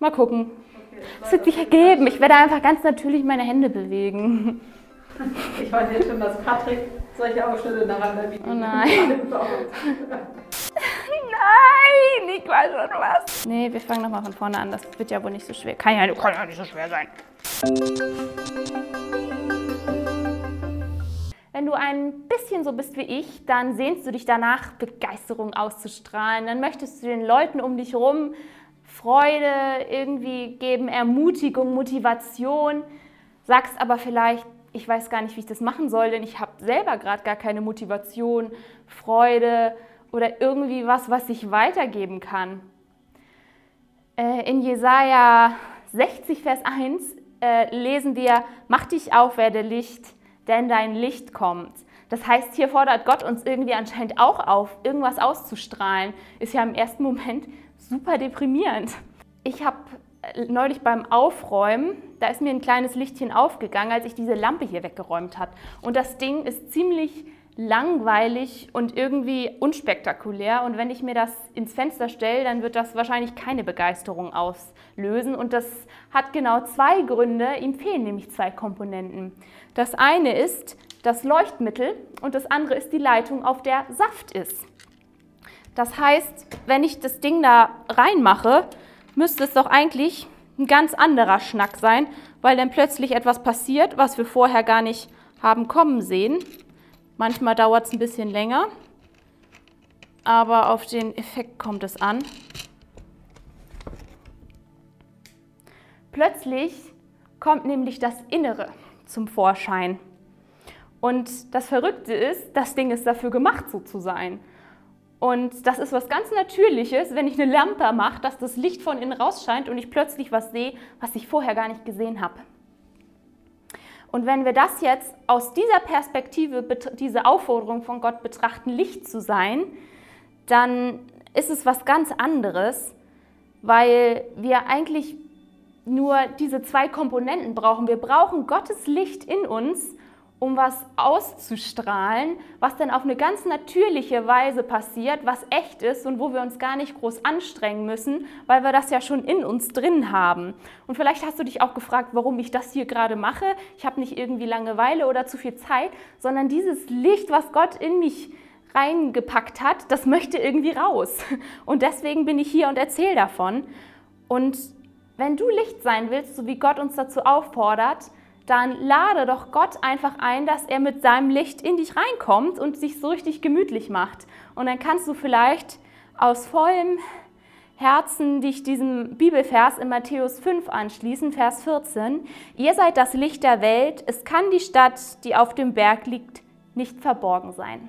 Mal gucken. Es wird sich ergeben. Ich werde einfach ganz natürlich meine Hände bewegen. Ich weiß jetzt schon, dass Patrick solche Ausschnitte nacheinander Oh nein. Nein, ich weiß schon was. Nee, wir fangen nochmal von vorne an. Das wird ja wohl nicht so schwer. Kann ja, kann ja nicht so schwer sein. Wenn du ein bisschen so bist wie ich, dann sehnst du dich danach, Begeisterung auszustrahlen. Dann möchtest du den Leuten um dich herum Freude irgendwie geben, Ermutigung, Motivation. Sagst aber vielleicht, ich weiß gar nicht, wie ich das machen soll, denn ich habe selber gerade gar keine Motivation, Freude oder irgendwie was, was ich weitergeben kann. Äh, in Jesaja 60, Vers 1 äh, lesen wir: Mach dich auf, werde Licht, denn dein Licht kommt. Das heißt, hier fordert Gott uns irgendwie anscheinend auch auf, irgendwas auszustrahlen. Ist ja im ersten Moment super deprimierend. Ich habe äh, neulich beim Aufräumen, da ist mir ein kleines Lichtchen aufgegangen, als ich diese Lampe hier weggeräumt habe. Und das Ding ist ziemlich langweilig und irgendwie unspektakulär. Und wenn ich mir das ins Fenster stelle, dann wird das wahrscheinlich keine Begeisterung auslösen. Und das hat genau zwei Gründe. Ihm fehlen nämlich zwei Komponenten. Das eine ist das Leuchtmittel und das andere ist die Leitung, auf der Saft ist. Das heißt, wenn ich das Ding da reinmache, müsste es doch eigentlich ein ganz anderer Schnack sein, weil dann plötzlich etwas passiert, was wir vorher gar nicht haben kommen sehen. Manchmal dauert es ein bisschen länger, aber auf den Effekt kommt es an. Plötzlich kommt nämlich das Innere zum Vorschein. Und das Verrückte ist, das Ding ist dafür gemacht, so zu sein. Und das ist was ganz Natürliches, wenn ich eine Lampe mache, dass das Licht von innen rausscheint und ich plötzlich was sehe, was ich vorher gar nicht gesehen habe. Und wenn wir das jetzt aus dieser Perspektive, diese Aufforderung von Gott betrachten, Licht zu sein, dann ist es was ganz anderes, weil wir eigentlich nur diese zwei Komponenten brauchen. Wir brauchen Gottes Licht in uns um was auszustrahlen, was dann auf eine ganz natürliche Weise passiert, was echt ist und wo wir uns gar nicht groß anstrengen müssen, weil wir das ja schon in uns drin haben. Und vielleicht hast du dich auch gefragt, warum ich das hier gerade mache. Ich habe nicht irgendwie Langeweile oder zu viel Zeit, sondern dieses Licht, was Gott in mich reingepackt hat, das möchte irgendwie raus. Und deswegen bin ich hier und erzähle davon. Und wenn du Licht sein willst, so wie Gott uns dazu auffordert, dann lade doch Gott einfach ein, dass er mit seinem Licht in dich reinkommt und sich so richtig gemütlich macht. Und dann kannst du vielleicht aus vollem Herzen dich diesem Bibelvers in Matthäus 5 anschließen, Vers 14. Ihr seid das Licht der Welt, es kann die Stadt, die auf dem Berg liegt, nicht verborgen sein.